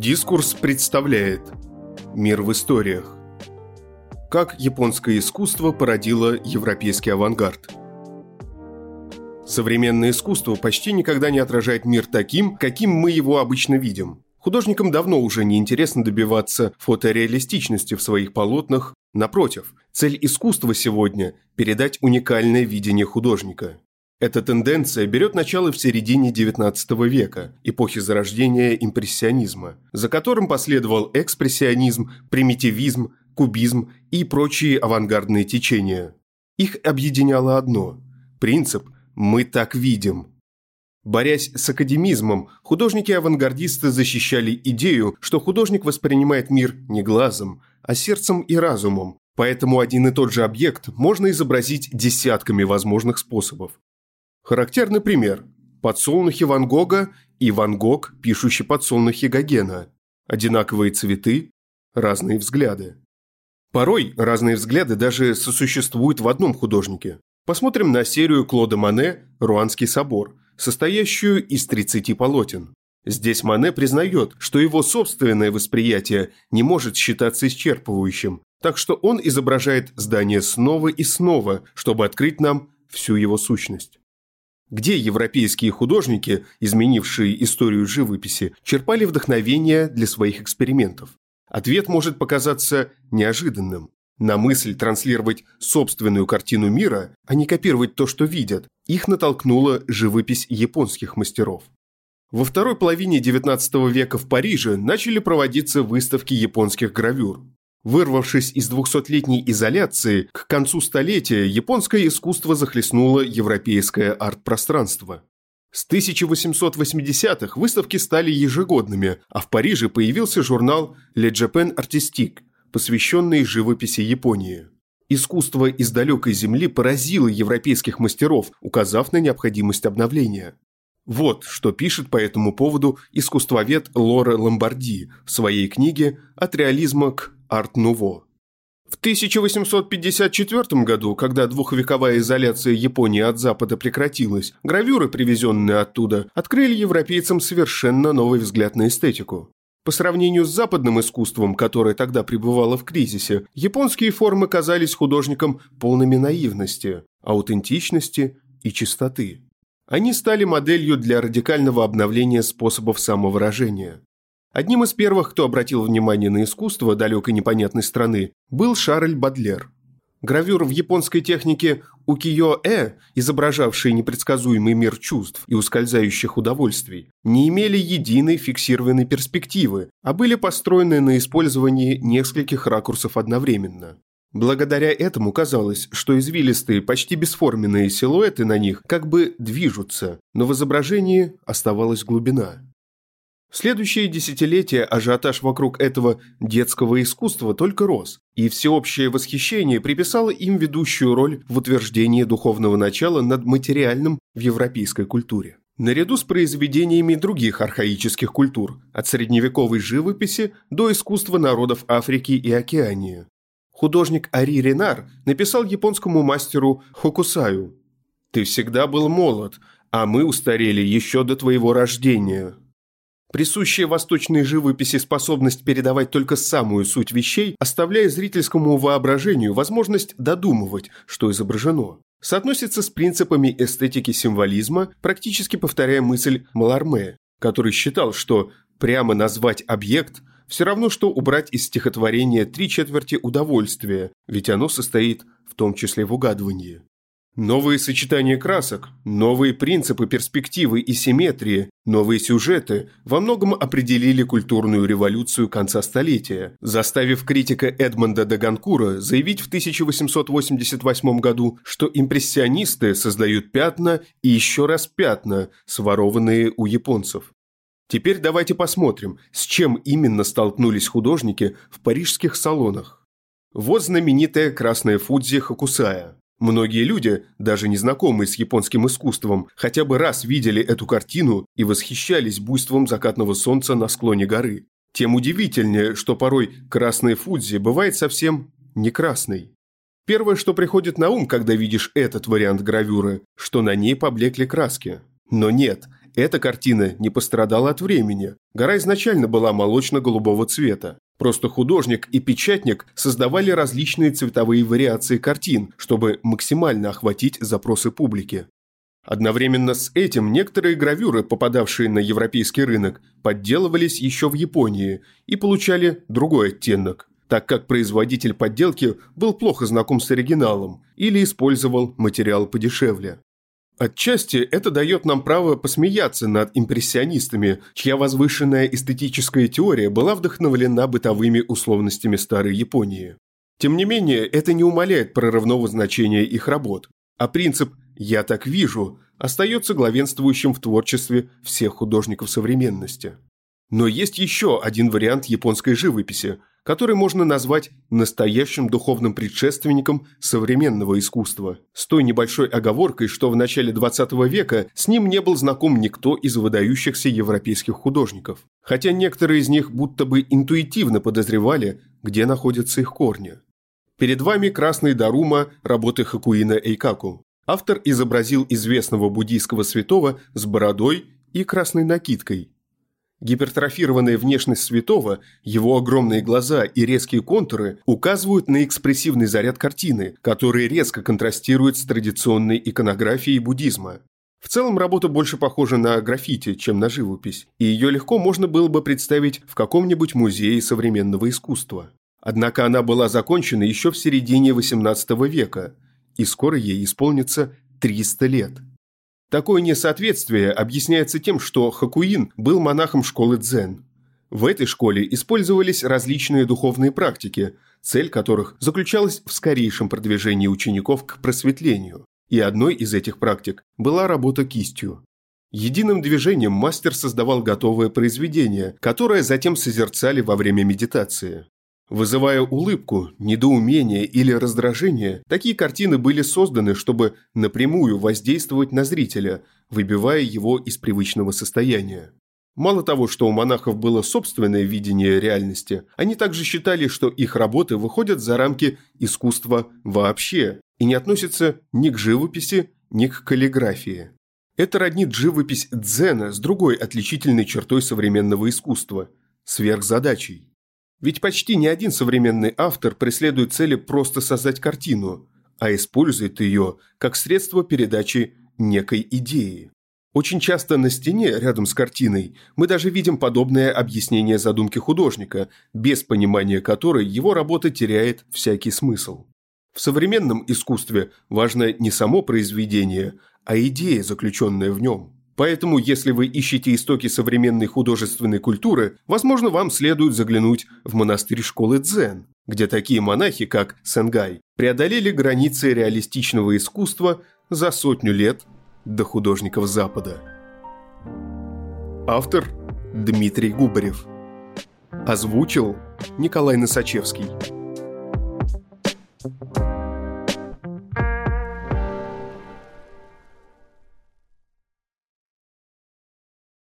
Дискурс представляет Мир в историях Как японское искусство породило европейский авангард Современное искусство почти никогда не отражает мир таким, каким мы его обычно видим. Художникам давно уже не интересно добиваться фотореалистичности в своих полотнах. Напротив, цель искусства сегодня – передать уникальное видение художника. Эта тенденция берет начало в середине XIX века, эпохи зарождения импрессионизма, за которым последовал экспрессионизм, примитивизм, кубизм и прочие авангардные течения. Их объединяло одно – принцип «мы так видим». Борясь с академизмом, художники-авангардисты защищали идею, что художник воспринимает мир не глазом, а сердцем и разумом, поэтому один и тот же объект можно изобразить десятками возможных способов. Характерный пример – подсолнухи Ван Гога и Ван Гог, пишущий подсолнухи Гогена. Одинаковые цветы, разные взгляды. Порой разные взгляды даже сосуществуют в одном художнике. Посмотрим на серию Клода Мане «Руанский собор», состоящую из 30 полотен. Здесь Мане признает, что его собственное восприятие не может считаться исчерпывающим, так что он изображает здание снова и снова, чтобы открыть нам всю его сущность. Где европейские художники, изменившие историю живописи, черпали вдохновение для своих экспериментов? Ответ может показаться неожиданным. На мысль транслировать собственную картину мира, а не копировать то, что видят, их натолкнула живопись японских мастеров. Во второй половине XIX века в Париже начали проводиться выставки японских гравюр. Вырвавшись из двухсотлетней изоляции, к концу столетия японское искусство захлестнуло европейское арт-пространство. С 1880-х выставки стали ежегодными, а в Париже появился журнал Le Japan Artistique, посвященный живописи Японии. Искусство из далекой земли поразило европейских мастеров, указав на необходимость обновления. Вот что пишет по этому поводу искусствовед Лора Ломбарди в своей книге «От реализма к арт-нуво». В 1854 году, когда двухвековая изоляция Японии от Запада прекратилась, гравюры, привезенные оттуда, открыли европейцам совершенно новый взгляд на эстетику. По сравнению с западным искусством, которое тогда пребывало в кризисе, японские формы казались художникам полными наивности, аутентичности и чистоты. Они стали моделью для радикального обновления способов самовыражения. Одним из первых, кто обратил внимание на искусство далекой непонятной страны, был Шарль Бадлер. Гравюр в японской технике укиё-э, изображавшие непредсказуемый мир чувств и ускользающих удовольствий, не имели единой фиксированной перспективы, а были построены на использовании нескольких ракурсов одновременно. Благодаря этому казалось, что извилистые, почти бесформенные силуэты на них как бы движутся, но в изображении оставалась глубина. В следующие десятилетия ажиотаж вокруг этого детского искусства только рос, и всеобщее восхищение приписало им ведущую роль в утверждении духовного начала над материальным в европейской культуре. Наряду с произведениями других архаических культур, от средневековой живописи до искусства народов Африки и Океании. Художник Ари Ренар написал японскому мастеру Хокусаю «Ты всегда был молод, а мы устарели еще до твоего рождения». Присущая восточной живописи способность передавать только самую суть вещей, оставляя зрительскому воображению возможность додумывать, что изображено, соотносится с принципами эстетики символизма, практически повторяя мысль Маларме, который считал, что прямо назвать объект все равно, что убрать из стихотворения три четверти удовольствия, ведь оно состоит в том числе в угадывании. Новые сочетания красок, новые принципы перспективы и симметрии, новые сюжеты во многом определили культурную революцию конца столетия, заставив критика Эдмонда де Ганкура заявить в 1888 году, что импрессионисты создают пятна и еще раз пятна, сворованные у японцев. Теперь давайте посмотрим, с чем именно столкнулись художники в парижских салонах. Вот знаменитая красная Фудзи Хакусая – Многие люди, даже незнакомые с японским искусством, хотя бы раз видели эту картину и восхищались буйством закатного солнца на склоне горы. Тем удивительнее, что порой красный Фудзи бывает совсем не красный. Первое, что приходит на ум, когда видишь этот вариант гравюры, что на ней поблекли краски. Но нет, Эта картина не пострадала от времени. Гора изначально была молочно-голубого цвета. Просто художник и печатник создавали различные цветовые вариации картин, чтобы максимально охватить запросы публики. Одновременно с этим некоторые гравюры, попадавшие на европейский рынок, подделывались еще в Японии и получали другой оттенок, так как производитель подделки был плохо знаком с оригиналом или использовал материал подешевле. Отчасти это дает нам право посмеяться над импрессионистами, чья возвышенная эстетическая теория была вдохновлена бытовыми условностями старой Японии. Тем не менее, это не умаляет прорывного значения их работ, а принцип «я так вижу» остается главенствующим в творчестве всех художников современности. Но есть еще один вариант японской живописи, который можно назвать настоящим духовным предшественником современного искусства, с той небольшой оговоркой, что в начале 20 века с ним не был знаком никто из выдающихся европейских художников, хотя некоторые из них будто бы интуитивно подозревали, где находятся их корни. Перед вами «Красный Дарума» работы Хакуина Эйкаку. Автор изобразил известного буддийского святого с бородой и красной накидкой – Гипертрофированная внешность святого, его огромные глаза и резкие контуры указывают на экспрессивный заряд картины, который резко контрастирует с традиционной иконографией буддизма. В целом работа больше похожа на граффити, чем на живопись, и ее легко можно было бы представить в каком-нибудь музее современного искусства. Однако она была закончена еще в середине XVIII века, и скоро ей исполнится 300 лет. Такое несоответствие объясняется тем, что Хакуин был монахом школы дзен. В этой школе использовались различные духовные практики, цель которых заключалась в скорейшем продвижении учеников к просветлению. И одной из этих практик была работа кистью. Единым движением мастер создавал готовое произведение, которое затем созерцали во время медитации. Вызывая улыбку, недоумение или раздражение, такие картины были созданы, чтобы напрямую воздействовать на зрителя, выбивая его из привычного состояния. Мало того, что у монахов было собственное видение реальности, они также считали, что их работы выходят за рамки искусства вообще и не относятся ни к живописи, ни к каллиграфии. Это роднит живопись дзена с другой отличительной чертой современного искусства – сверхзадачей. Ведь почти ни один современный автор преследует цели просто создать картину, а использует ее как средство передачи некой идеи. Очень часто на стене, рядом с картиной, мы даже видим подобное объяснение задумки художника, без понимания которой его работа теряет всякий смысл. В современном искусстве важно не само произведение, а идея, заключенная в нем. Поэтому, если вы ищете истоки современной художественной культуры, возможно, вам следует заглянуть в монастырь школы Дзен, где такие монахи, как Сенгай, преодолели границы реалистичного искусства за сотню лет до художников Запада. Автор Дмитрий Губарев. Озвучил Николай Носачевский. thank you